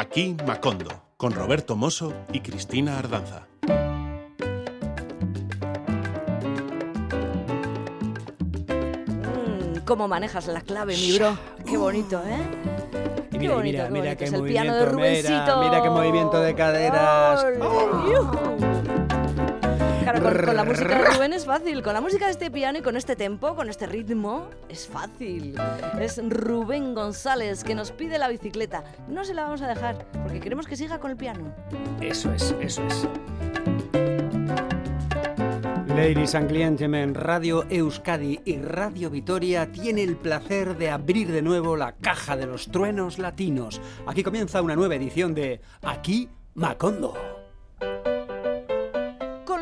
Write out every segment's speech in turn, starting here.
Aquí Macondo, con Roberto Mosso y Cristina Ardanza. Mm, ¿Cómo manejas la clave, mi bro? Qué bonito, ¿eh? Y mira, bonito, mira, qué mira bonito. qué Es el movimiento, piano de mira, Rubencito. mira qué movimiento de caderas. ¡Yujú! Claro, con, con la música de Rubén es fácil. Con la música de este piano y con este tempo, con este ritmo, es fácil. Es Rubén González que nos pide la bicicleta. No se la vamos a dejar porque queremos que siga con el piano. Eso es, eso es. Ladies and gentlemen, Radio Euskadi y Radio Vitoria tiene el placer de abrir de nuevo la caja de los truenos latinos. Aquí comienza una nueva edición de Aquí Macondo.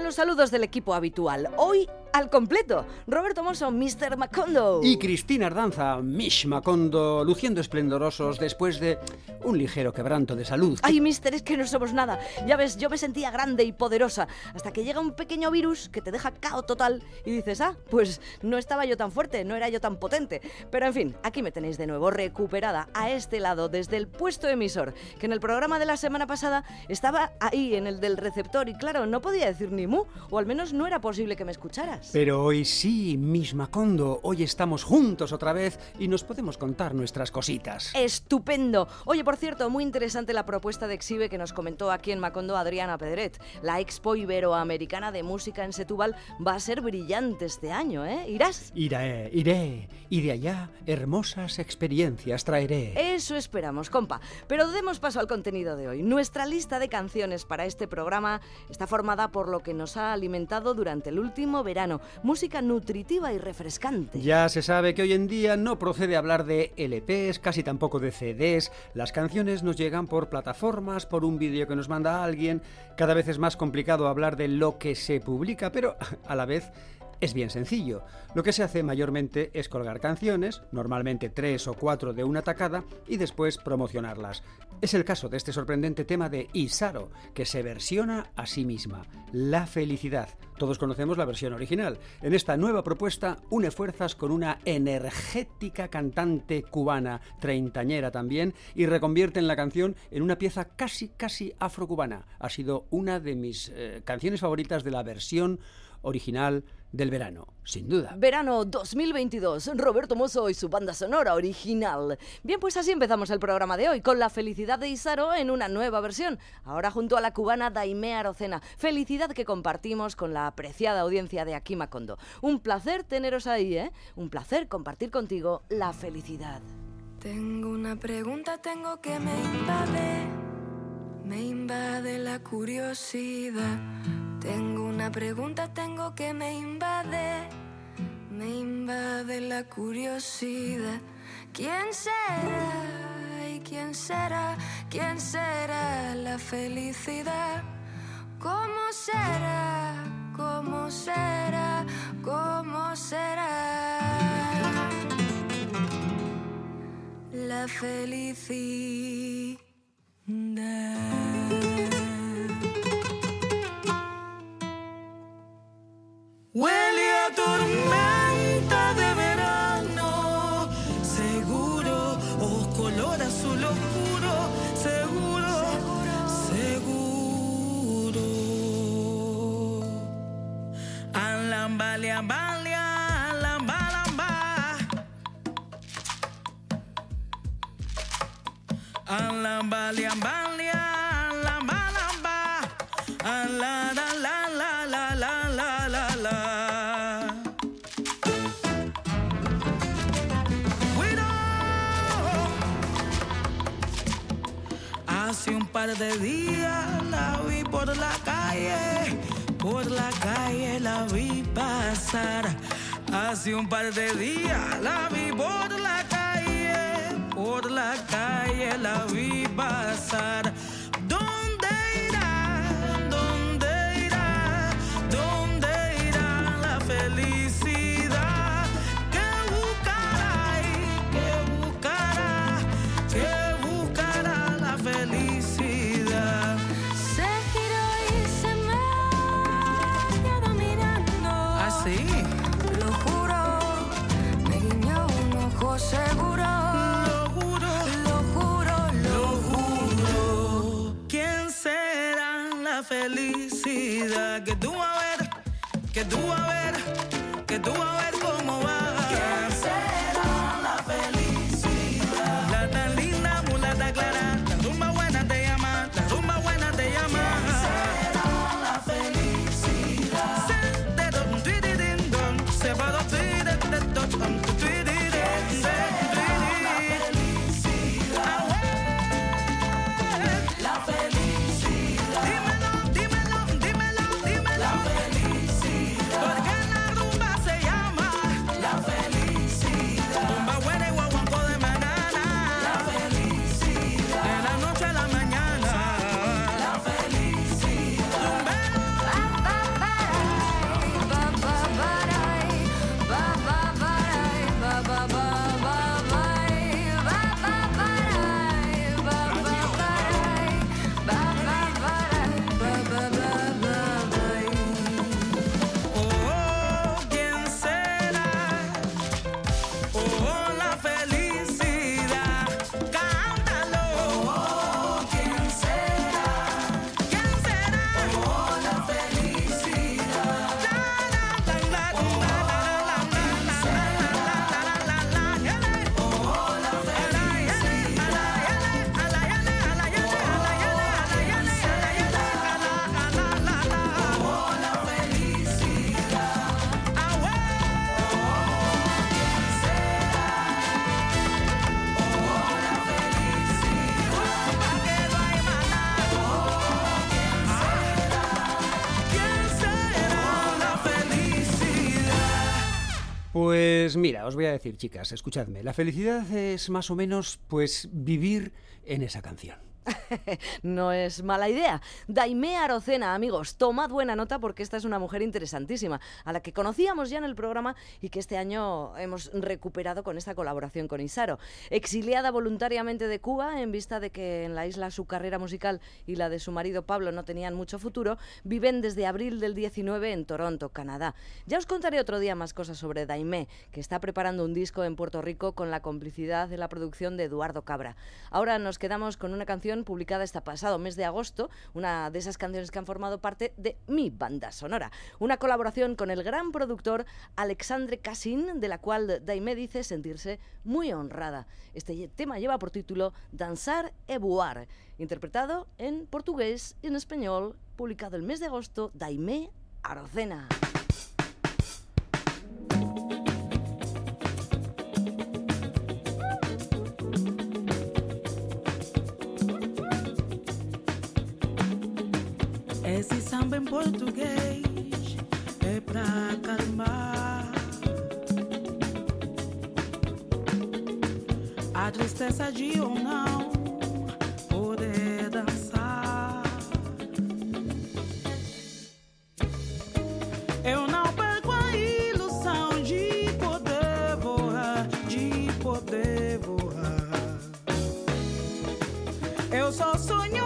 Los saludos del equipo habitual. Hoy al completo. Roberto Mosso, Mr. Macondo. Y Cristina Ardanza, Mish Macondo, luciendo esplendorosos después de un ligero quebranto de salud. Ay, mister, es que no somos nada. Ya ves, yo me sentía grande y poderosa hasta que llega un pequeño virus que te deja cao total y dices, ah, pues no estaba yo tan fuerte, no era yo tan potente. Pero en fin, aquí me tenéis de nuevo, recuperada a este lado desde el puesto emisor, que en el programa de la semana pasada estaba ahí en el del receptor y claro, no podía decir ni mu, o al menos no era posible que me escucharas. Pero hoy sí, Mish Macondo, hoy estamos juntos otra vez y nos podemos contar nuestras cositas. Estupendo. Oye, por cierto, muy interesante la propuesta de Exhibe que nos comentó aquí en Macondo Adriana Pedret. La Expo Iberoamericana de Música en Setúbal va a ser brillante este año, ¿eh? ¿Irás? Iré, iré, y de allá hermosas experiencias traeré. Eso esperamos, compa. Pero demos paso al contenido de hoy. Nuestra lista de canciones para este programa está formada por lo que nos ha alimentado durante el último verano. Música nutritiva y refrescante. Ya se sabe que hoy en día no procede hablar de LPs, casi tampoco de CDs. Las canciones nos llegan por plataformas, por un vídeo que nos manda alguien. Cada vez es más complicado hablar de lo que se publica, pero a la vez es bien sencillo. Lo que se hace mayormente es colgar canciones, normalmente tres o cuatro de una tacada, y después promocionarlas. Es el caso de este sorprendente tema de Isaro, que se versiona a sí misma, La felicidad. Todos conocemos la versión original. En esta nueva propuesta une fuerzas con una energética cantante cubana, treintañera también, y reconvierte en la canción en una pieza casi, casi afrocubana. Ha sido una de mis eh, canciones favoritas de la versión original del verano, sin duda. Verano 2022, Roberto Mosso y su banda sonora original. Bien, pues así empezamos el programa de hoy, con la felicidad de Isaro en una nueva versión, ahora junto a la cubana Daimea Arocena. Felicidad que compartimos con la apreciada audiencia de Aquí Macondo. Un placer teneros ahí, ¿eh? Un placer compartir contigo la felicidad. Tengo una pregunta, tengo que me invade, me invade la curiosidad. Tengo una pregunta, tengo que me invade, me invade la curiosidad. ¿Quién será? ¿Y quién será? ¿Quién será la felicidad? ¿Cómo será? ¿Cómo será? ¿Cómo será? La felicidad. Hace un par de felicidad. Que tú a ver, que tú a ver, que tú a ver cómo va. Pues mira, os voy a decir, chicas, escuchadme. La felicidad es más o menos, pues, vivir en esa canción. No es mala idea. Daimé Arocena, amigos, tomad buena nota porque esta es una mujer interesantísima, a la que conocíamos ya en el programa y que este año hemos recuperado con esta colaboración con Isaro. Exiliada voluntariamente de Cuba, en vista de que en la isla su carrera musical y la de su marido Pablo no tenían mucho futuro, viven desde abril del 19 en Toronto, Canadá. Ya os contaré otro día más cosas sobre Daimé, que está preparando un disco en Puerto Rico con la complicidad de la producción de Eduardo Cabra. Ahora nos quedamos con una canción publicada este pasado mes de agosto, una de esas canciones que han formado parte de mi banda sonora. Una colaboración con el gran productor Alexandre Cassin, de la cual Daimé dice sentirse muy honrada. Este tema lleva por título Danzar e Voar, interpretado en portugués y en español, publicado el mes de agosto, Daimé Arocena. Esse samba em português é pra acalmar a tristeza de ou não poder dançar. Eu não perco a ilusão de poder voar, de poder voar. Eu só sonho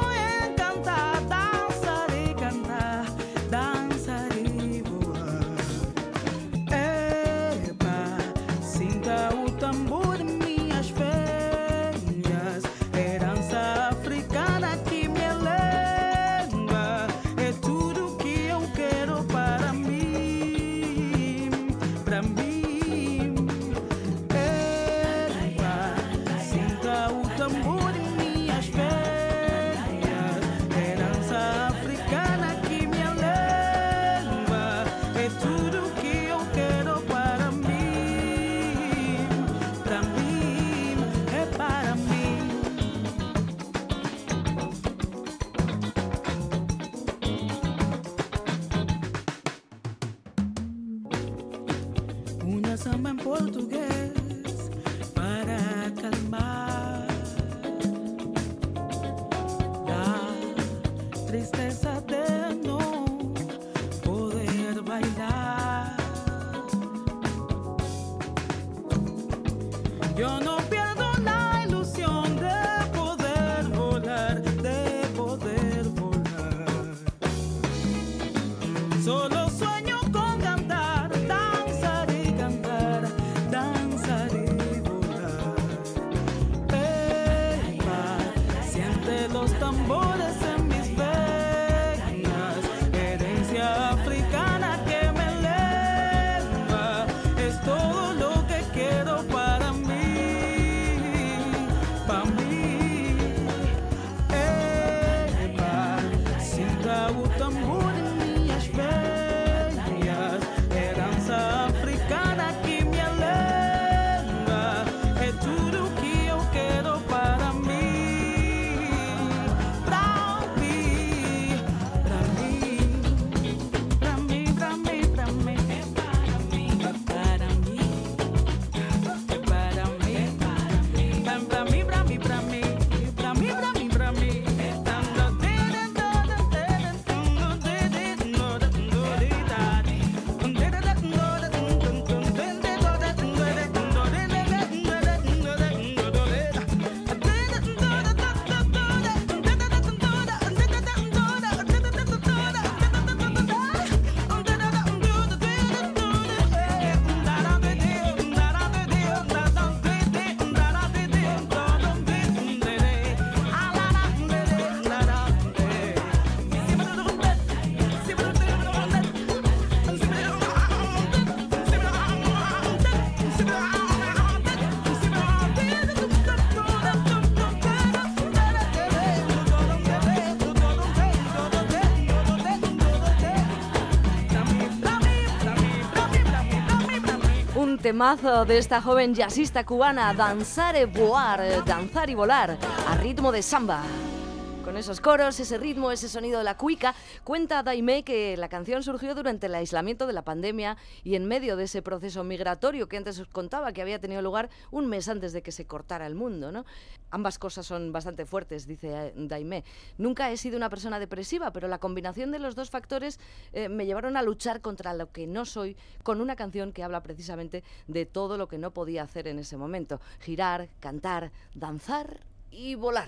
temazo de esta joven jazzista cubana, Danzar e Voar, danzar y volar, a ritmo de samba. Con esos coros, ese ritmo, ese sonido de la cuica, cuenta Daime que la canción surgió durante el aislamiento de la pandemia y en medio de ese proceso migratorio que antes os contaba que había tenido lugar un mes antes de que se cortara el mundo. ¿no? Ambas cosas son bastante fuertes, dice eh, Daime. Nunca he sido una persona depresiva, pero la combinación de los dos factores eh, me llevaron a luchar contra lo que no soy con una canción que habla precisamente de todo lo que no podía hacer en ese momento. Girar, cantar, danzar y volar.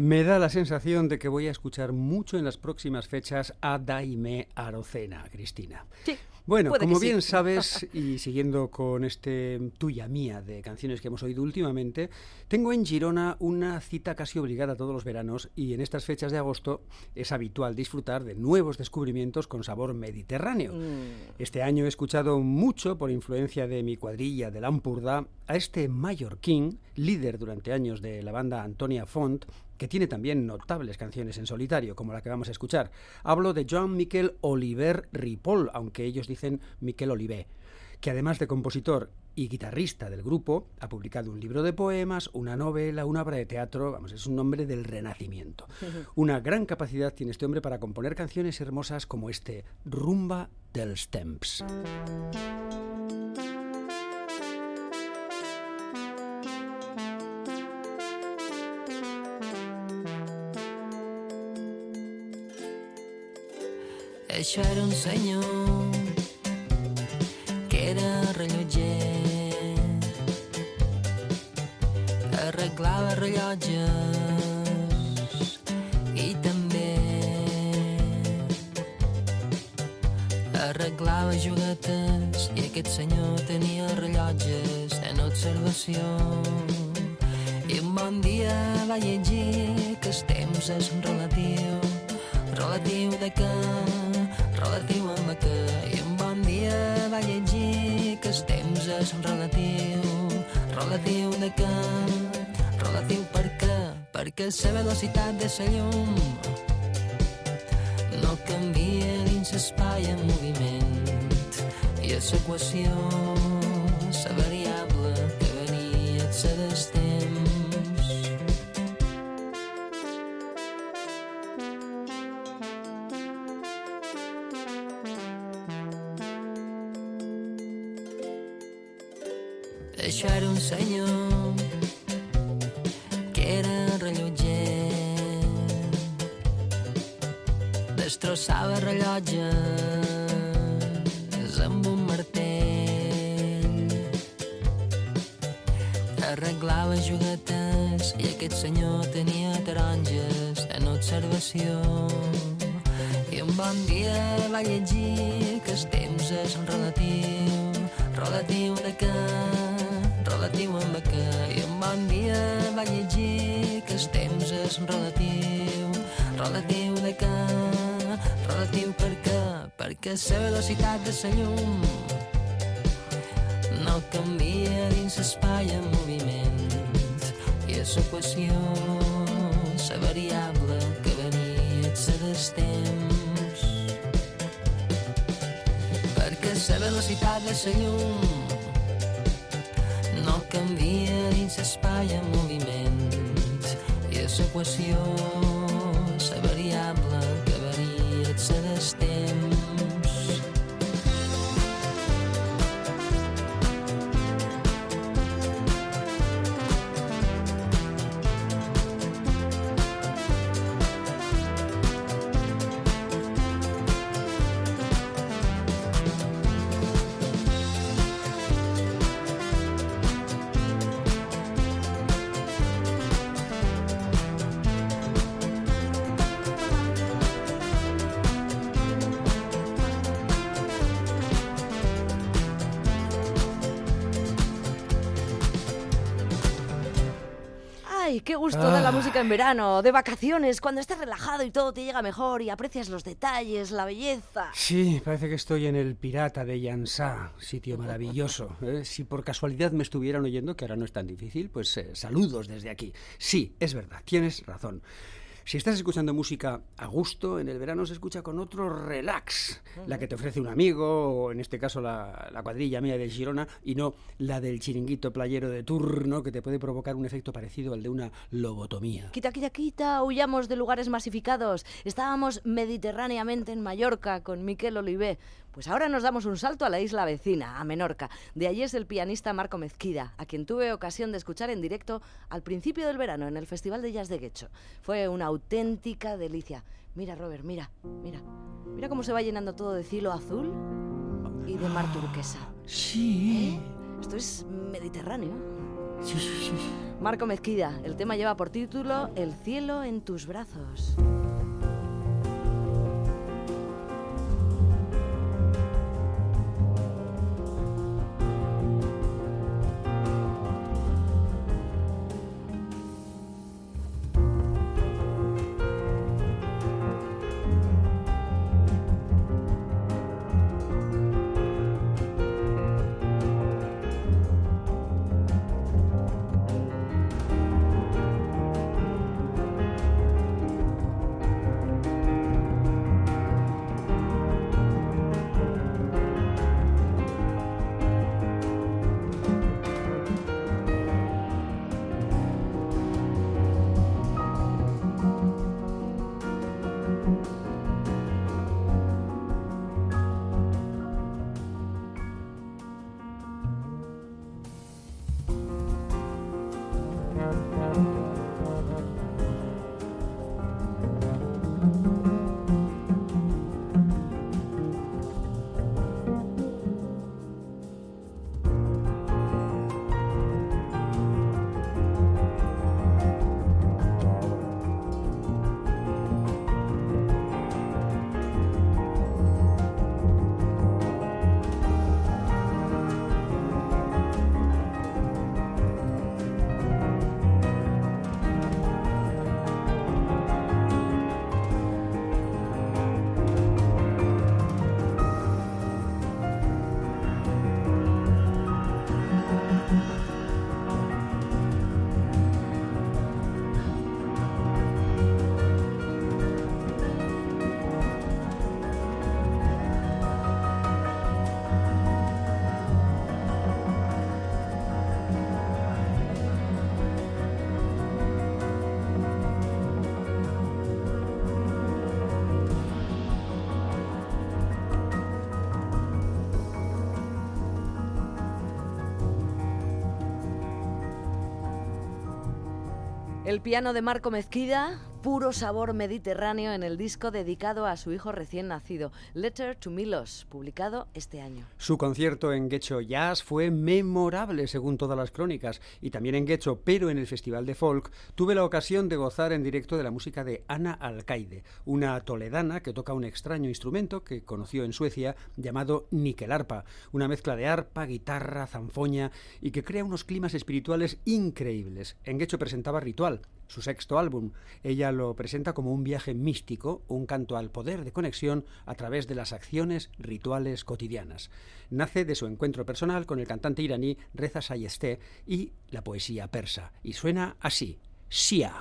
Me da la sensación de que voy a escuchar mucho en las próximas fechas a Daime Arocena, Cristina. Sí. Bueno, como sí. bien sabes, y siguiendo con este tuya mía de canciones que hemos oído últimamente, tengo en Girona una cita casi obligada todos los veranos y en estas fechas de agosto es habitual disfrutar de nuevos descubrimientos con sabor mediterráneo. Mm. Este año he escuchado mucho, por influencia de mi cuadrilla de Lampurda, a este mallorquín, líder durante años de la banda Antonia Font, que tiene también notables canciones en solitario, como la que vamos a escuchar. Hablo de Joan Miquel Oliver Ripoll, aunque ellos dicen Miquel Olivé, que además de compositor y guitarrista del grupo, ha publicado un libro de poemas, una novela, una obra de teatro, vamos, es un hombre del renacimiento. Una gran capacidad tiene este hombre para componer canciones hermosas como este Rumba dels Temps. Això era un senyor que era rellotger. Arreglava rellotges i també arreglava juguetes i aquest senyor tenia rellotges en observació. I un bon dia va llegir que el temps és relatiu, relatiu de què, relatiu amb què. I un bon dia va llegir que el temps és relatiu, relatiu de què, relatiu per què, perquè la velocitat de la llum. No canvia dins l'espai en moviment. I a l'equació la variable que varia és la velocitat de la llum no canvia dins l'espai en moviment i a l'equació la variable que varia és la del temps. Perquè la velocitat de la llum no canvia dins l'espai en moviment i a l'equació la variable que varia és la del temps en verano, de vacaciones, cuando estás relajado y todo te llega mejor y aprecias los detalles, la belleza. Sí, parece que estoy en el Pirata de Yansá, sitio maravilloso. ¿eh? Si por casualidad me estuvieran oyendo, que ahora no es tan difícil, pues eh, saludos desde aquí. Sí, es verdad, tienes razón. Si estás escuchando música a gusto, en el verano se escucha con otro relax, la que te ofrece un amigo, o en este caso la, la cuadrilla mía de Girona, y no la del chiringuito playero de turno, que te puede provocar un efecto parecido al de una lobotomía. Quita, quita, quita, huyamos de lugares masificados. Estábamos mediterráneamente en Mallorca con Miquel Olivé. Pues ahora nos damos un salto a la isla vecina, a Menorca. De allí es el pianista Marco Mezquida, a quien tuve ocasión de escuchar en directo al principio del verano en el Festival de Jazz de Guecho. Fue una auténtica delicia. Mira, Robert, mira, mira. Mira cómo se va llenando todo de cielo azul y de mar turquesa. Sí. ¿Eh? Esto es mediterráneo. Sí, sí, sí. Marco Mezquida, el tema lleva por título El cielo en tus brazos. El piano de Marco Mezquida, puro sabor mediterráneo en el disco dedicado a su hijo recién nacido, Letter to Milos, publicado este año. Su concierto en Guecho Jazz fue memorable según todas las crónicas y también en Guecho, pero en el Festival de Folk tuve la ocasión de gozar en directo de la música de Ana Alcaide, una toledana que toca un extraño instrumento que conoció en Suecia llamado Nickelarpa, una mezcla de arpa, guitarra, zanfoña y que crea unos climas espirituales increíbles. En Guecho presentaba Ritual, su sexto álbum. Ella lo presenta como un viaje místico, un canto al poder de conexión a través de las acciones rituales cotidianas. Nace de su encuentro personal con el cantante iraní Reza Sayesteh y la poesía persa. Y suena así, Shia.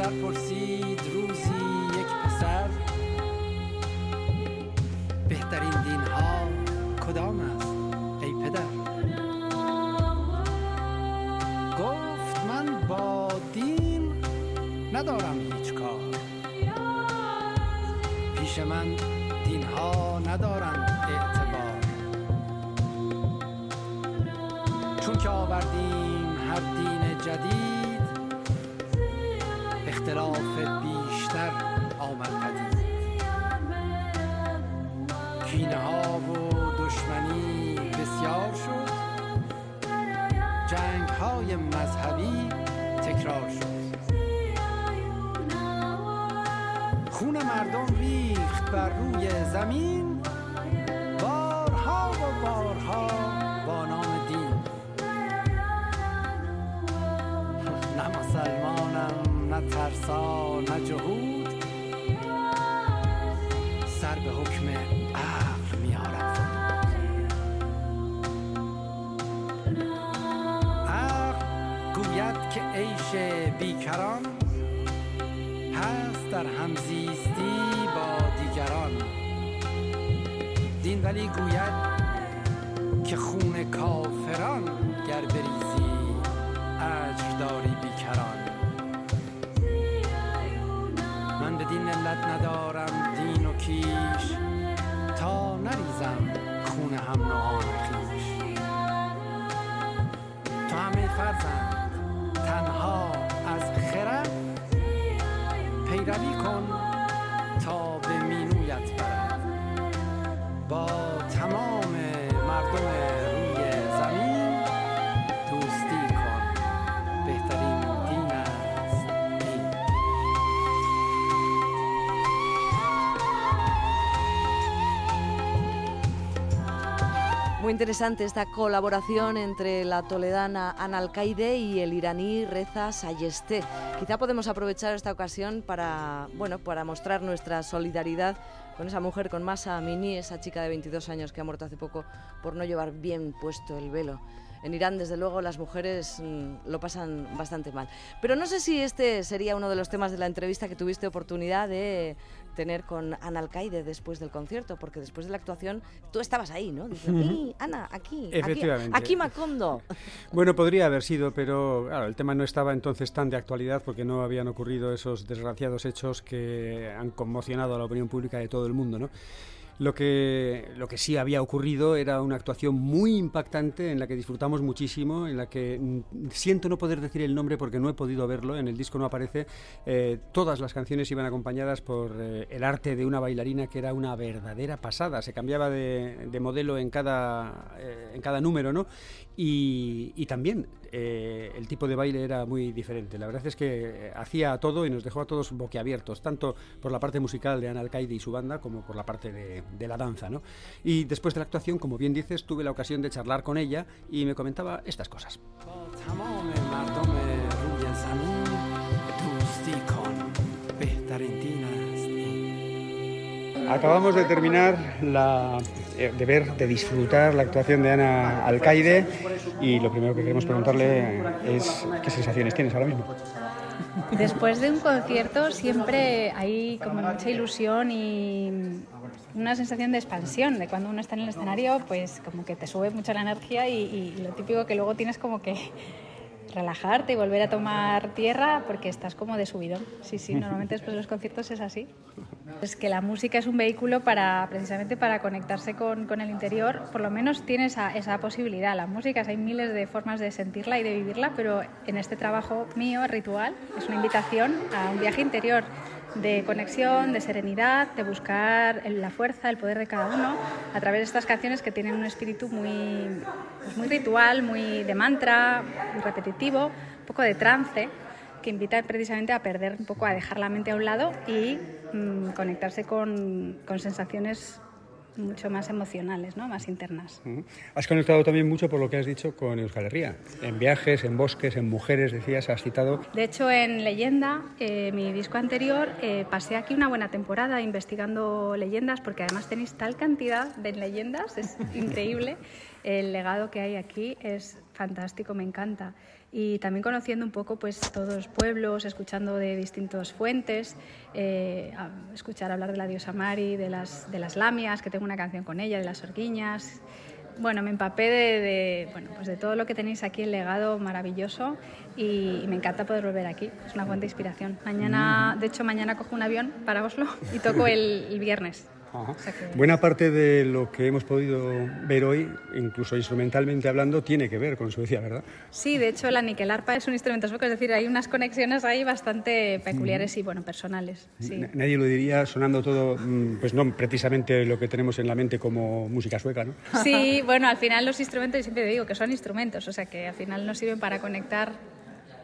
that for کینه ها و دشمنی بسیار شد. جنگ های مذهبی تکرار شد. خون مردم ریخت بر روی زمین. بارها و بارها با نام دین. نه مسلمانم نه ترسا نه جهود بیکران هست در همزیستی با دیگران. دین ولی گوید که خون کافران گر بریزی اجر داری بیکران. من به دین علت ندارم دین و کیش تا نریزم خون هم نوعان خیش. تو همه فرزند پیروی کن تا به مینویت برد با تمام مردم روی زمین دوستی کن بهترین دین است این Muy interesante esta colaboración entre la toledana Ana Alcaide y el iraní Reza Sayesté. Quizá podemos aprovechar esta ocasión para, bueno, para mostrar nuestra solidaridad con esa mujer, con Masa Amini, esa chica de 22 años que ha muerto hace poco por no llevar bien puesto el velo. En Irán, desde luego, las mujeres mm, lo pasan bastante mal. Pero no sé si este sería uno de los temas de la entrevista que tuviste oportunidad de tener con Ana Alcaide después del concierto, porque después de la actuación tú estabas ahí, ¿no? Dices, "Sí, Ana, aquí, aquí, Efectivamente. aquí Macondo. Bueno, podría haber sido, pero claro, el tema no estaba entonces tan de actualidad porque no habían ocurrido esos desgraciados hechos que han conmocionado a la opinión pública de todo el mundo, ¿no? Lo que, lo que sí había ocurrido era una actuación muy impactante en la que disfrutamos muchísimo, en la que mm, siento no poder decir el nombre porque no he podido verlo, en el disco no aparece. eh, todas las canciones iban acompañadas por eh, el arte de una bailarina que era una verdadera pasada. Se cambiaba de, de modelo en cada, eh, en cada número, ¿no? Y, y también eh, el tipo de baile era muy diferente. La verdad es que eh, hacía todo y nos dejó a todos boquiabiertos, tanto por la parte musical de Ana Alcaide y su banda como por la parte de, de la danza. ¿no? Y después de la actuación, como bien dices, tuve la ocasión de charlar con ella y me comentaba estas cosas. Acabamos de terminar la, eh, de ver, de disfrutar la actuación de Ana Alcaide y lo primero que queremos preguntarle es qué sensaciones tienes ahora mismo. Después de un concierto siempre hay como mucha ilusión y una sensación de expansión, de cuando uno está en el escenario, pues como que te sube mucho la energía y, lo típico que luego tienes como que relajarte y volver a tomar tierra porque estás como de subidón. Sí, sí, normalmente después de los conciertos es así. Es que la música es un vehículo para precisamente para conectarse con, el interior, por lo menos tiene esa, esa posibilidad. La música, hay miles de formas de sentirla y de vivirla, pero en este trabajo mío, ritual, es una invitación a un viaje interior de conexión, de serenidad, de buscar la fuerza, el poder de cada uno a través de estas canciones que tienen un espíritu muy, pues muy ritual, muy de mantra, muy repetitivo, un poco de trance que invita precisamente a perder un poco, a dejar la mente a un lado y mm, conectarse con, con sensaciones mucho más emocionales, ¿no? más internas. Has conectado también mucho por lo que has dicho con Euskal Herria. En viajes, en bosques, en mujeres, decías, has citado. De hecho, en Leyenda, eh, mi disco anterior, eh, pasé aquí una buena temporada investigando leyendas, porque además tenéis tal cantidad de leyendas, es increíble. el legado que hay aquí es fantástico, me encanta. Y también conociendo un poco pues, todos los pueblos, escuchando de distintas fuentes, eh, escuchar hablar de la diosa Mari, de las, de las lamias, que tengo una canción con ella, de las orguiñas. Bueno, me empapé de, de, bueno, pues de todo lo que tenéis aquí, el legado maravilloso y, y me encanta poder volver aquí. Es una fuente de inspiración. Mañana, de hecho, mañana cojo un avión para Oslo y toco el, el viernes. Ajá. Buena parte de lo que hemos podido ver hoy, incluso instrumentalmente hablando, tiene que ver con Suecia, ¿verdad? Sí, de hecho la niquelarpa es un instrumento sueco, es decir, hay unas conexiones ahí bastante peculiares y bueno, personales. Sí. Nadie lo diría sonando todo, mm, pues no precisamente lo que tenemos en la mente como música sueca, ¿no? Sí, bueno, al final los instrumentos, yo siempre digo que son instrumentos, o sea que al final nos sirven para conectar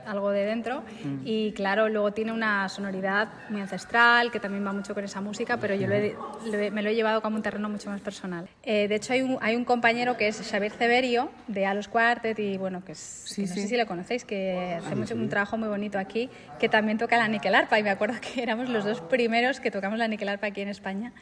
algo de dentro. Y claro, luego tiene una sonoridad muy ancestral que también va mucho con esa música, pero yo lo he- lo he- me lo he llevado como un terreno mucho más personal. Eh, de hecho, hay un, hay un compañero que es Xavier Severio de Alos Quartet y bueno, que, es, que no sé si lo conocéis, que hace mucho, un trabajo muy bonito aquí, que también toca la niquelarpa y me acuerdo que éramos los dos primeros que tocamos la niquelarpa aquí en España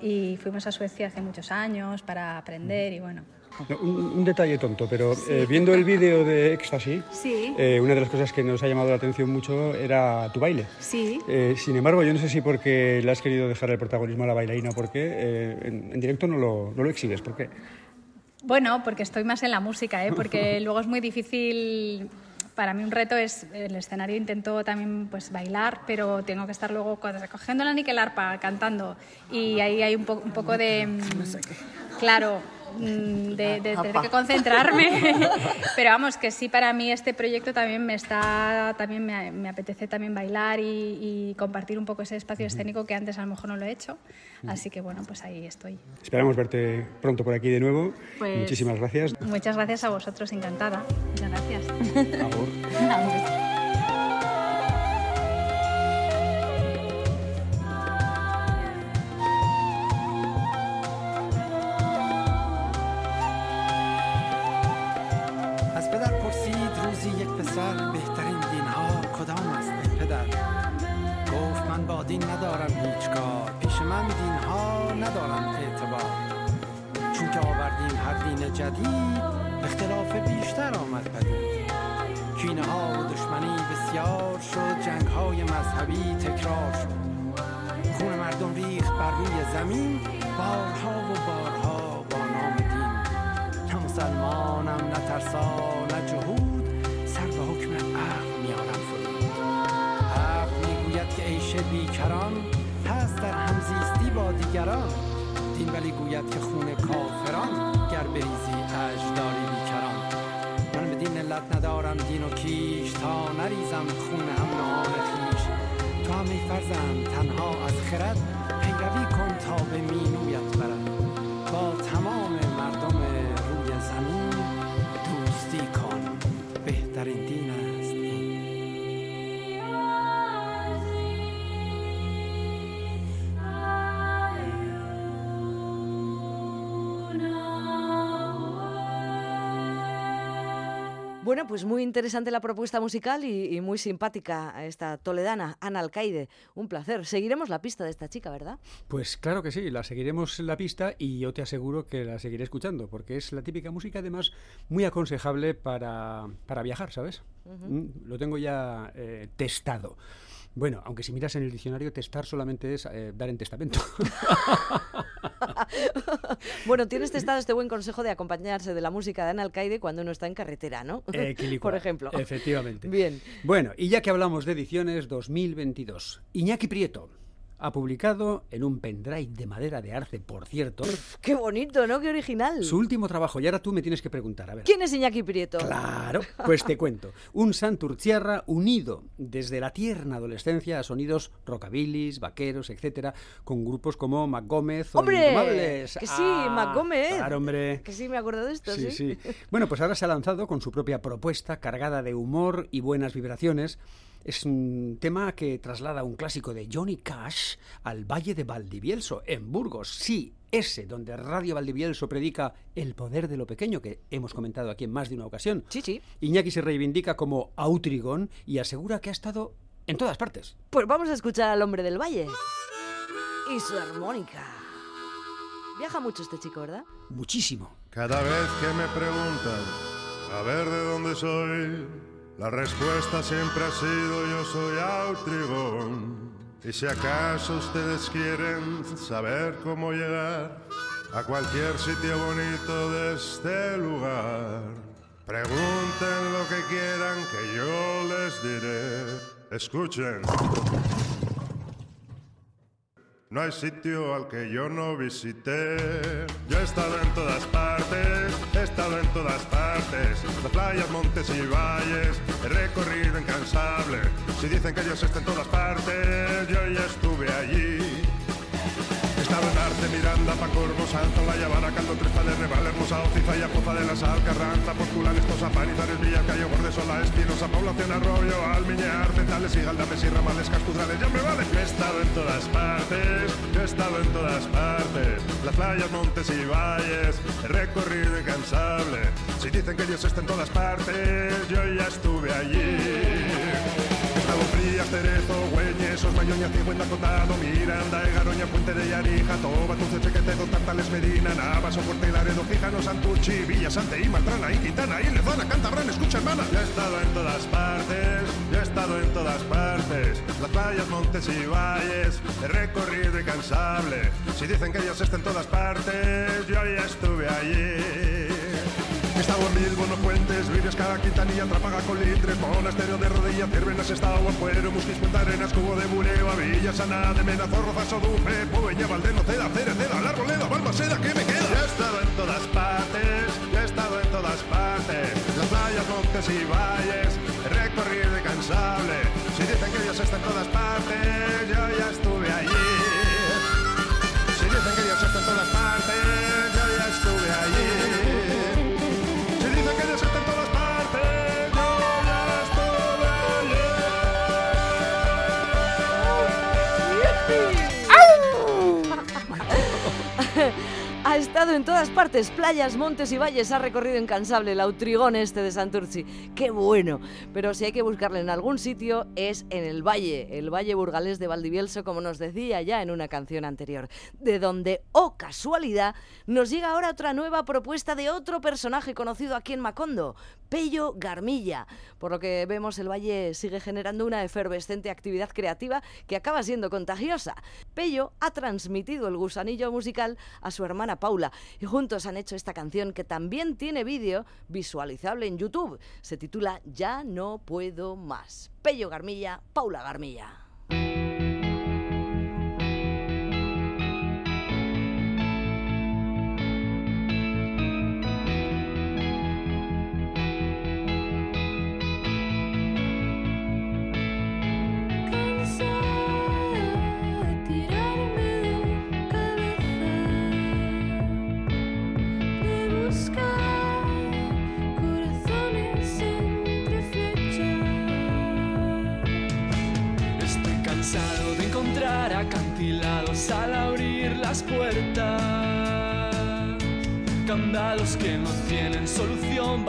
y fuimos a Suecia hace muchos años para aprender y bueno. No, Un, un detalle tonto, pero eh, viendo el vídeo de Ecstasy, Sí. eh, una de las cosas que nos ha llamado la atención mucho era tu baile. Sí. Eh, sin embargo, yo no sé si porque le has querido dejar el protagonismo a la bailarina o por qué, eh, en, en directo no lo, no lo exhibes. ¿Por qué? Bueno, porque estoy más en la música, ¿eh? porque luego es muy difícil. Para mí un reto es el escenario. Intento también pues bailar, pero tengo que estar luego co- recogiendo la niquelarpa, cantando y ahí hay un, po- un poco de, mm, claro, de, de tener que concentrarme. pero vamos, que sí para mí este proyecto también me está, también me, me apetece también bailar y, y compartir un poco ese espacio escénico que antes a lo mejor no lo he hecho. Así que bueno, pues ahí estoy. Esperamos verte pronto por aquí de nuevo. Pues- Muchísimas gracias. Muchas gracias a vosotros, encantada. Muchas gracias. Agur. از دین ندارم هیچگاه پیش من دین ها ندارم اعتبار. چون که آوردیم هر دین جدید اختلاف بیشتر آمد پدید. کینه ها و دشمنی بسیار شد جنگ های مذهبی تکرار شد. خون مردم ریخت بر روی زمین بارها و بارها با نام دین. نه مسلمانم نه ترسا نه جهود سر به حکم عقل. بیکران هست در همزیستی با دیگران. دین ولی گوید که خون کافران گر بریزی اجداری بیکران. من به دین علت ندارم دین و کیش تا نریزم خون هم نهان خیش. تو هم ای فرزند تنها از خرد پیروی کن تا به مینویت برد. Bueno, pues muy interesante la propuesta musical y, y muy simpática esta toledana, Ana Alcaide. Un placer. Seguiremos la pista de esta chica, ¿verdad? Pues claro que sí, la seguiremos la pista y yo te aseguro que la seguiré escuchando, porque es la típica música además muy aconsejable para, para viajar, ¿sabes? Mm, Lo tengo ya eh, testado. Bueno, aunque si miras en el diccionario, testar solamente es eh, dar en testamento. Bueno, tienes testado este buen consejo de acompañarse de la música de Ana Alcaide cuando uno está en carretera, ¿no? Eh, Por ejemplo. Efectivamente. Bien. Bueno, y ya que hablamos de ediciones 2022, Iñaki Prieto ha publicado en un pendrive de madera de arce, por cierto, Qué bonito, ¿no? Qué original. su último trabajo. Y ahora tú me tienes que preguntar, a ver. ¿Quién es Iñaki Prieto? Claro, pues te cuento. Un Santurciarra unido desde la tierna adolescencia a sonidos rockabilis, vaqueros, etcétera, con grupos como Mac Gómez o ¡Hombre! Indomables. Que sí, Ah, Mac Gómez. Claro, hombre. Que sí, me acuerdo de esto, sí. Sí, sí. Bueno, pues ahora se ha lanzado con su propia propuesta cargada de humor y buenas vibraciones. Es un tema que traslada un clásico de Johnny Cash al Valle de Valdivielso, en Burgos. Sí, ese donde Radio Valdivielso predica el poder de lo pequeño, que hemos comentado aquí en más de una ocasión. Sí, sí. Iñaki se reivindica como Autrigón y asegura que ha estado en todas partes. Pues vamos a escuchar al hombre del valle. Y su armónica. Viaja mucho este chico, ¿verdad? Muchísimo. Cada vez que me preguntan a ver de dónde soy, la respuesta siempre ha sido yo soy Autrigón. Y si acaso ustedes quieren saber cómo llegar a cualquier sitio bonito de este lugar, pregunten lo que quieran que yo les diré. Escuchen. No hay sitio al que yo no visité. Yo he estado en todas partes, he estado en todas partes. Las playas, montes y valles, he recorrido incansable. Si dicen que Dios está en todas partes, yo ya estuve allí. He estado en Arte, Miranda, Pacorbo, Santo, La Llavana, Caldo, Tres Pales, Reval, Hermosa, Ocifaya, Poza de la Sal, Carranza, Postulanes, Tosa, Panizares, Villa, Cayo, Gordesola, Espinosa, Población, Arroyo, Almiñar, Centales y Galdames y Ramales, Castudrales, ya me vale. Yo he estado en todas partes, he estado en todas partes. Las playas, montes y valles, he recorrido incansable. Si dicen que Dios está en todas partes, yo ya estuve allí. Frías, Cerezo, Güeñes, Osmayoña, Cigüenda, Condado, Miranda, Egaroña, Puente de Yarija, Toba, Tuce, Chequetedo, Tartales, Medina, Navas, Soporte, Laredo, Fijano, Santucci, Villa, Santa y Maltrana, y Quintana, y Lezana, Cantabrán, escucha hermana. Yo he estado en todas partes, yo he estado en todas partes, las playas, montes y valles, he recorrido incansable. Si dicen que Dios está en todas partes, yo ya estuve allí. Estado en Bilbo, no Puentes, Vives, Cara, Quintanilla, Trápaga, Colitres, Monasterio de Rodilla, Ciervenas, Estado, Afuero, Musquis, Puente Arenas, Cubo de Bureo, Avilla, Sana, de Mena, Zorro, Faso, Dufe, Pueña, Valdeno, Ceda, Cereceda, La Roleda, Balmaseda, ¿qué me queda? Yo he estado en todas partes, yo he estado en todas partes, las playas, montes y valles, recorrido incansable. Si dicen que Dios está en todas partes, yo ya estuve allí. Ha estado en todas partes, playas, montes y valles, ha recorrido incansable el autrigón este de Santurci. ¡Qué bueno! Pero si hay que buscarle en algún sitio es en el valle, el valle burgalés de Valdivielso, como nos decía ya en una canción anterior, de donde, oh casualidad, nos llega ahora otra nueva propuesta de otro personaje conocido aquí en Macondo, Pello Garmilla. Por lo que vemos, el valle sigue generando una efervescente actividad creativa que acaba siendo contagiosa. Pello ha transmitido el gusanillo musical a su hermana Paula y juntos han hecho esta canción que también tiene vídeo visualizable en YouTube. Se titula Ya no puedo más. Pello Garmilla, Paula Garmilla.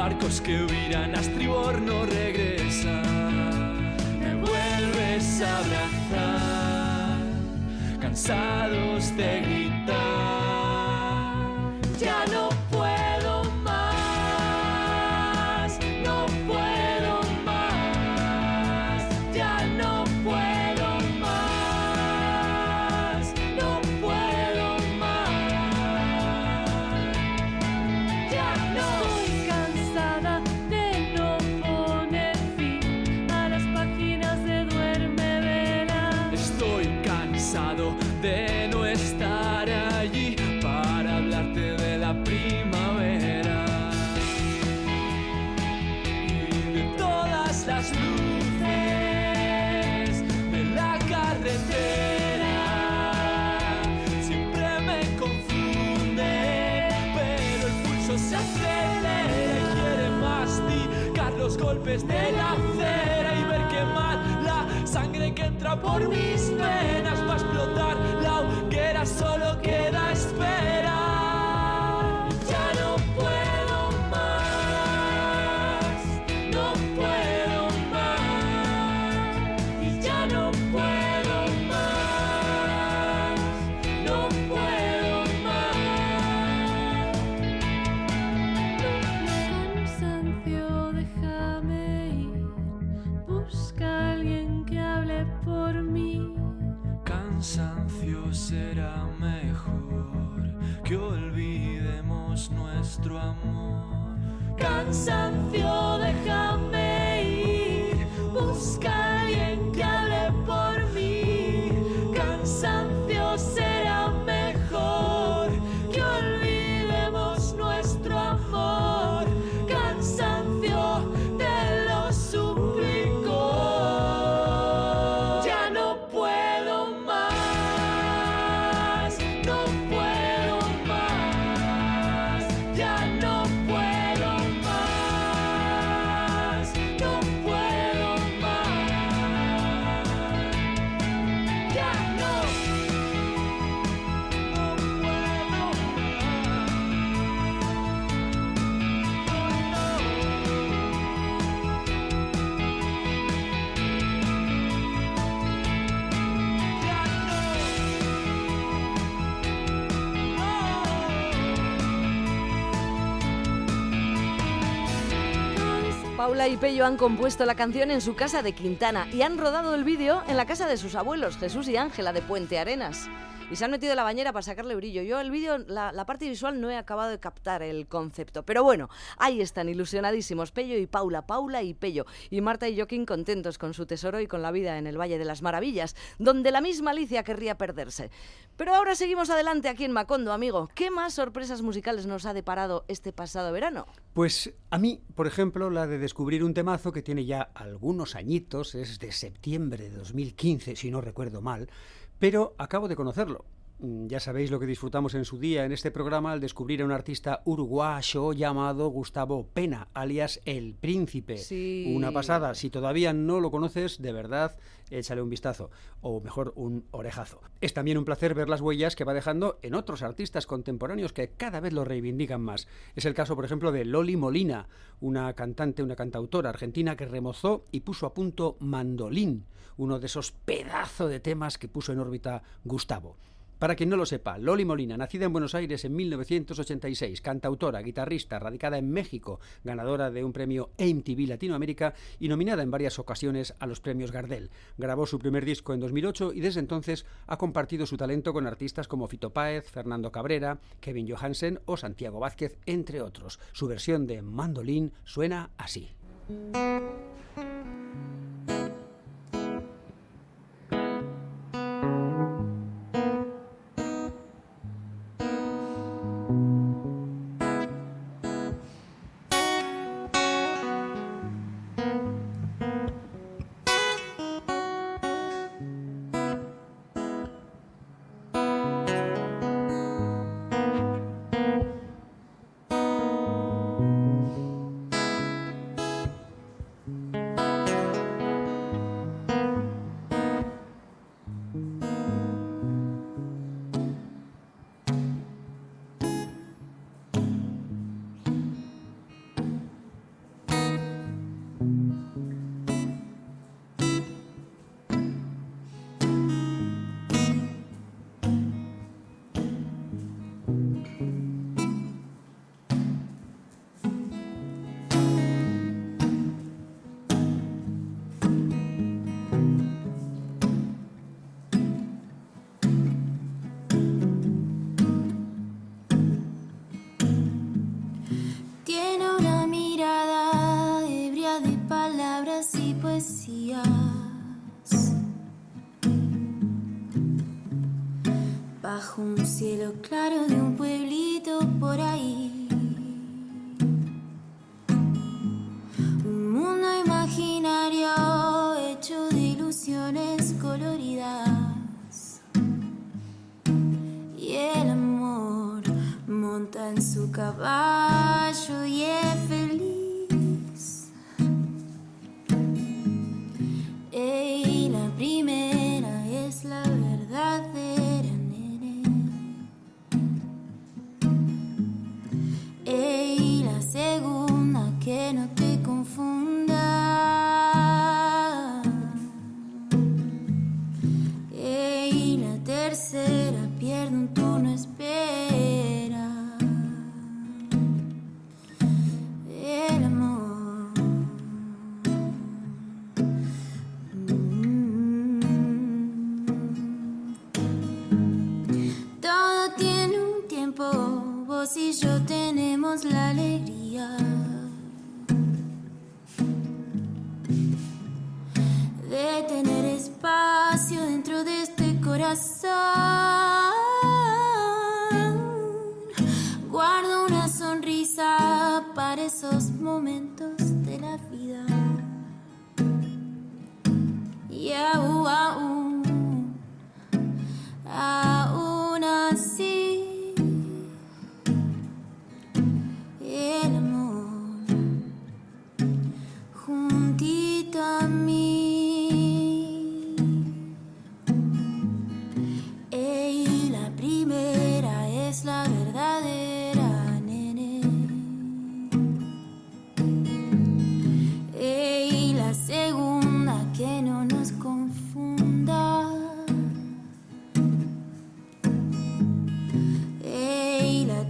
Barcos que viran a de la acera y ver quemar la sangre que entra por mis Paula y Pello han compuesto la canción en su casa de Quintana y han rodado el vídeo en la casa de sus abuelos, Jesús y Ángela, de Puente Arenas. Y se han metido en la bañera para sacarle brillo. Yo el vídeo, la, la parte visual no he acabado de captar el concepto. Pero bueno, ahí están ilusionadísimos Pello y Paula, Paula y Pello. Y Marta y Joaquín contentos con su tesoro y con la vida en el Valle de las Maravillas, donde la misma Alicia querría perderse. Pero ahora seguimos adelante aquí en Macondo, amigo. ¿Qué más sorpresas musicales nos ha deparado este pasado verano? Pues a mí, por ejemplo, la de descubrir un temazo que tiene ya algunos añitos, es de septiembre de 2015, si no recuerdo mal, pero acabo de conocerlo. Mm, Ya sabéis lo que disfrutamos en su día en este programa al descubrir a un artista uruguayo llamado Gustavo Pena, alias El Príncipe. Sí. Una pasada. Si todavía no lo conoces, de verdad, échale un vistazo. O mejor, un orejazo. Es también un placer ver las huellas que va dejando en otros artistas contemporáneos que cada vez lo reivindican más. Es el caso, por ejemplo, de Loli Molina, una cantante, una cantautora argentina que remozó y puso a punto Mandolín, uno de esos pedazos de temas que puso en órbita Gustavo. Para quien no lo sepa, Loli Molina, nacida en Buenos Aires en 1986, cantautora, guitarrista, radicada en México, ganadora de un premio MTV Latinoamérica y nominada en varias ocasiones a los premios Gardel. Grabó su primer disco en 2008 y desde entonces ha compartido su talento con artistas como Fito Páez, Fernando Cabrera, Kevin Johansen o Santiago Vázquez, entre otros. Su versión de Mandolín suena así. En su caballo y feliz.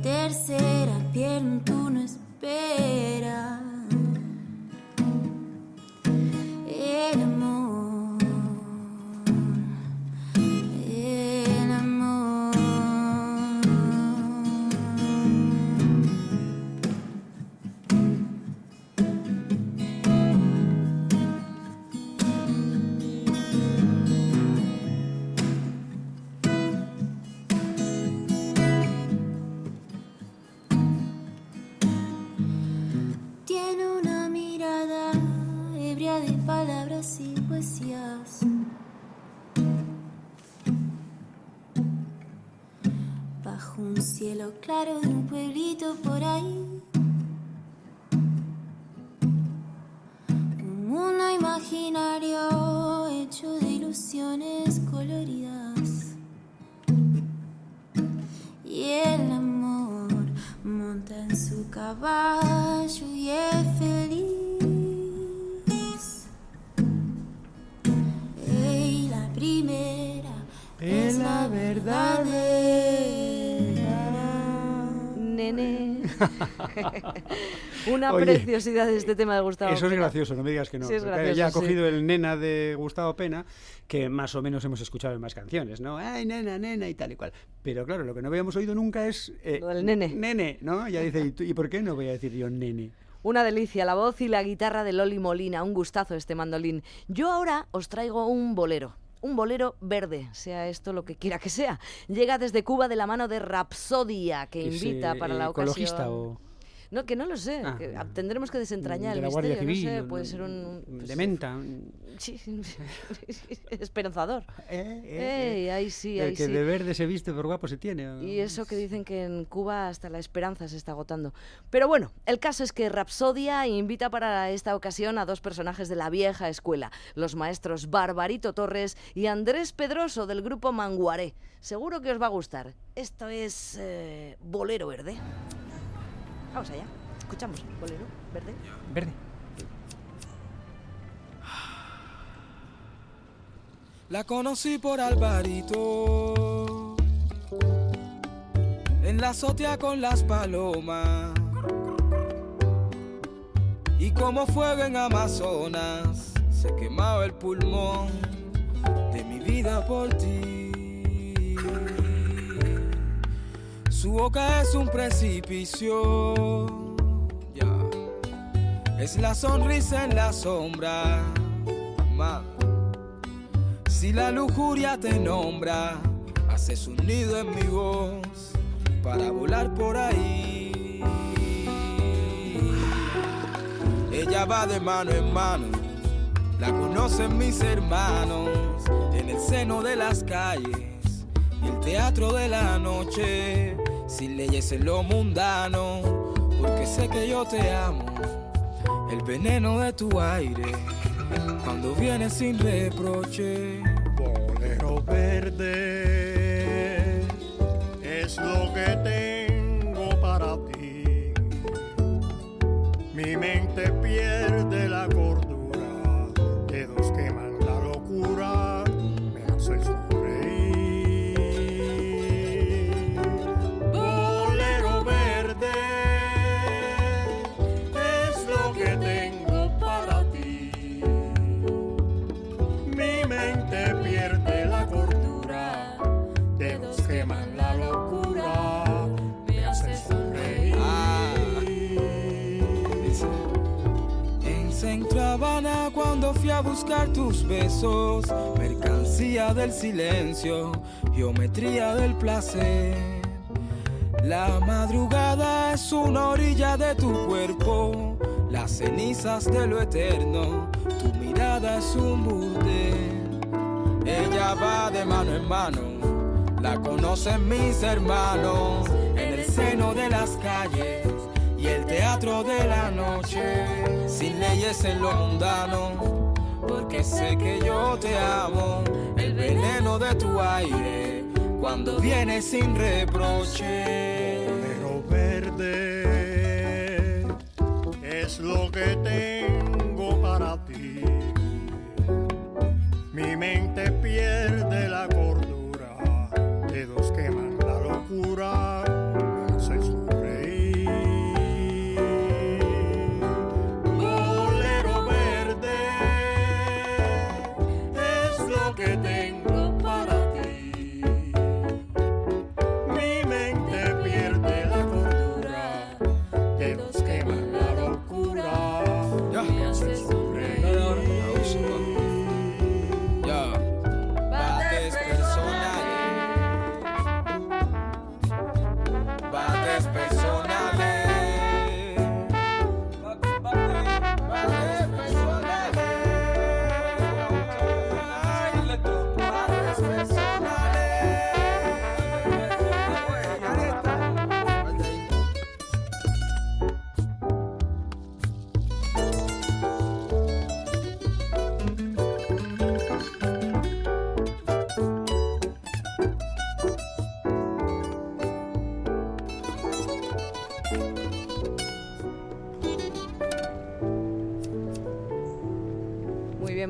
Tercera pierna Oye, preciosidad de este tema de Gustavo. Eso es Pena. gracioso, no me digas que no. Sí, es gracioso, ya ha sí. cogido el nena de Gustavo Pena, que más o menos hemos escuchado en más canciones, ¿no? Ay, nena, nena y tal y cual. Pero claro, lo que no habíamos oído nunca es... eh, Lo del nene. Nene, ¿no? Ya dice, ¿y, tú- ¿y por qué no voy a decir yo nene? Una delicia, la voz y la guitarra de Loli Molina, un gustazo este mandolín. Yo ahora os traigo un bolero. Un bolero verde, sea esto lo que quiera que sea. Llega desde Cuba de la mano de Rapsodia, que ¿Es, invita eh, para la ocasión. o...? No, que no lo sé. Ah. que tendremos que desentrañar de el misterio. Civil, no sé, puede ser un... pues, de menta. Sí, esperanzador. eh, ahí sí, el que sí. de verde se viste por guapo se tiene. Y eso que dicen que en Cuba hasta la esperanza se está agotando. Pero bueno, el caso es que Rapsodia invita para esta ocasión a dos personajes de la vieja escuela, los maestros Barbarito Torres y Andrés Pedroso del grupo Manguaré. Seguro que os va a gustar. Esto es eh, Bolero Verde. Vamos allá. Escuchamos Bolero Verde. Verde. La conocí por Alvarito en la azotea con las palomas y como fuego en Amazonas se quemaba el pulmón de mi vida por ti. Su boca es un precipicio. Es la sonrisa en la sombra. Si la lujuria te nombra, haces un nido en mi voz para volar por ahí. Ella va de mano en mano, la conocen mis hermanos en el seno de las calles y el teatro de la noche, sin leyes en lo mundano, porque sé que yo te amo, el veneno de tu aire, cuando vienes sin reproche. Bolero verde es lo que tengo para ti. Mi mente pierde la cordura, a buscar tus besos, mercancía del silencio, geometría del placer. La madrugada es una orilla de tu cuerpo, las cenizas de lo eterno, tu mirada es un burdel. Ella va de mano en mano, la conocen mis hermanos, en el seno de las calles y el teatro de la noche, sin leyes en lo mundano, porque sé que yo te amo, el veneno de tu aire, cuando vienes sin reproche. Pero verde es lo que tengo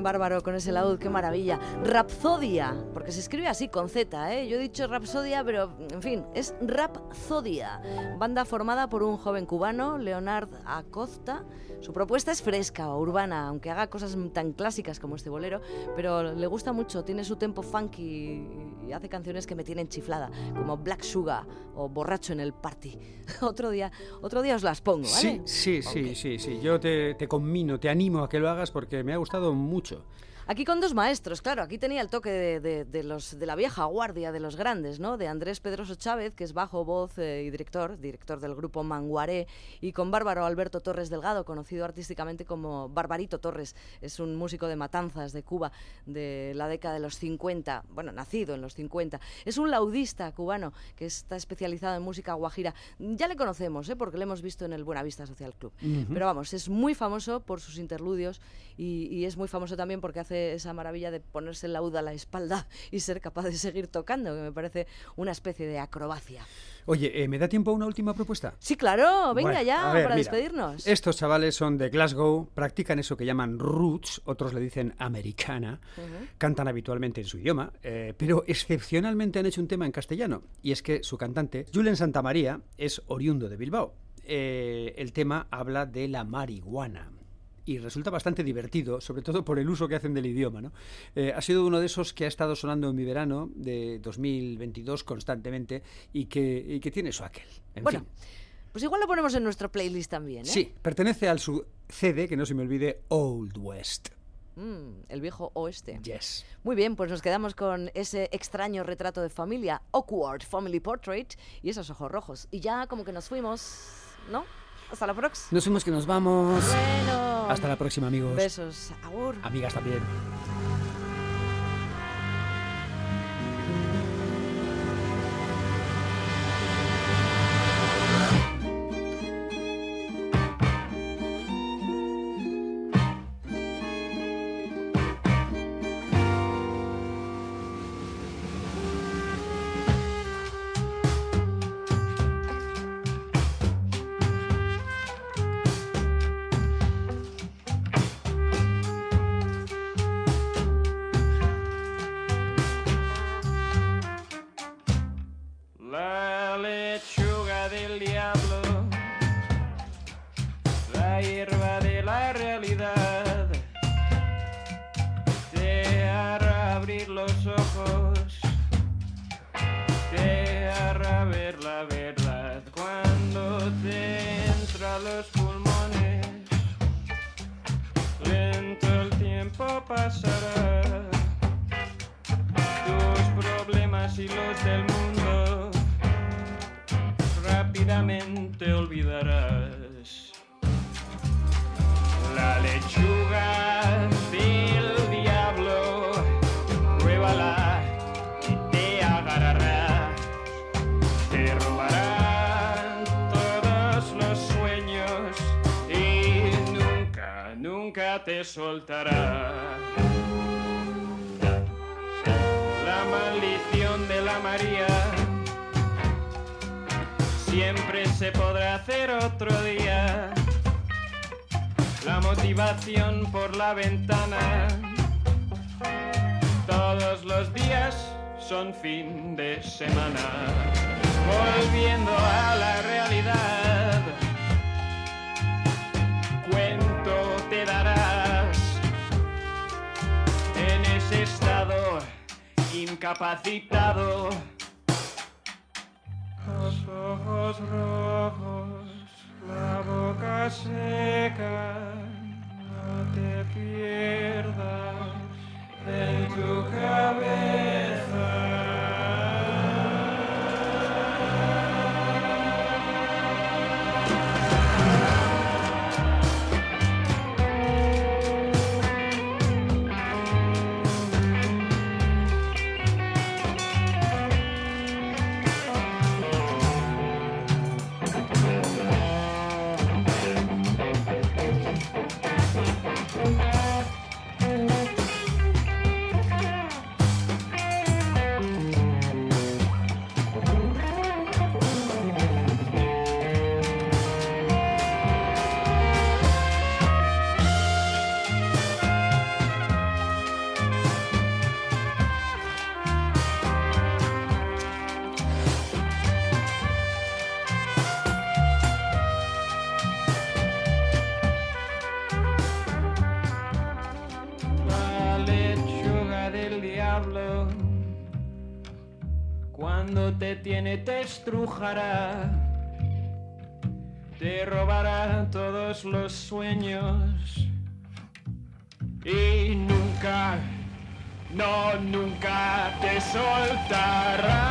Bárbaro, con ese laúd, qué maravilla. Rapsodia, porque se escribe así, con Z, ¿eh? Yo he dicho Rapsodia, pero en fin, es Rapsodia. Banda formada por un joven cubano, Leonard Acosta. Su propuesta es fresca o urbana, aunque haga cosas tan clásicas como este bolero, pero le gusta mucho, tiene su tempo funky y hace canciones que me tienen chiflada, como Black Sugar o Borracho en el Party. otro día, otro día os las pongo, ¿vale? Sí, sí, sí, sí, sí. Yo te, te conmino, te animo a que lo hagas porque me ha gustado mucho. Aquí con dos maestros, claro, aquí tenía el toque de, de- de los, de la vieja guardia, de los grandes, ¿no? De Andrés Pedroso Chávez, que es bajo, voz eh, y director, director del grupo Manguaré, y con Bárbaro Alberto Torres Delgado, conocido artísticamente como Barbarito Torres. Es un músico de Matanzas, de Cuba, de la década de los 50, bueno, nacido en los 50. Es un laudista cubano que está especializado en música guajira. Ya le conocemos, ¿eh? Porque le hemos visto en el Buenavista Social Club. Pero vamos, es muy famoso por sus interludios y, y es muy famoso también porque hace esa maravilla de ponerse laúd a la espalda y ser capaz de seguir tocando, que me parece una especie de acrobacia. Oye, ¿eh, ¿me da tiempo a una última propuesta? Sí, claro, venga Bueno, ya ver, para mira, despedirnos. Estos chavales son de Glasgow, practican eso que llaman roots, otros le dicen americana, cantan habitualmente en su idioma, eh, pero excepcionalmente han hecho un tema en castellano, y es que su cantante, Julen Santamaría, es oriundo de Bilbao. Eh, el tema habla de la marihuana. Y resulta bastante divertido, sobre todo por el uso que hacen del idioma. ¿no? Eh, ha sido uno de esos que ha estado sonando en mi verano de 2022 constantemente y que, y que tiene su aquel. En bueno, fin. pues igual lo ponemos en nuestro playlist también, ¿eh? Sí, pertenece al su CD, que no se me olvide, Old West. Mm, el viejo oeste. Yes. Muy bien, pues nos quedamos con ese extraño retrato de familia, Awkward Family Portrait, y esos ojos rojos. Y ya como que nos fuimos, ¿no? Hasta la próxima. Nos fuimos que nos vamos. Bueno. Hasta la próxima, amigos. Besos. Agur. Amigas también. Volviendo a la realidad. Cuento te darás en ese estado incapacitado. Te tiene te estrujará, te robará todos los sueños y nunca, no, nunca te soltará.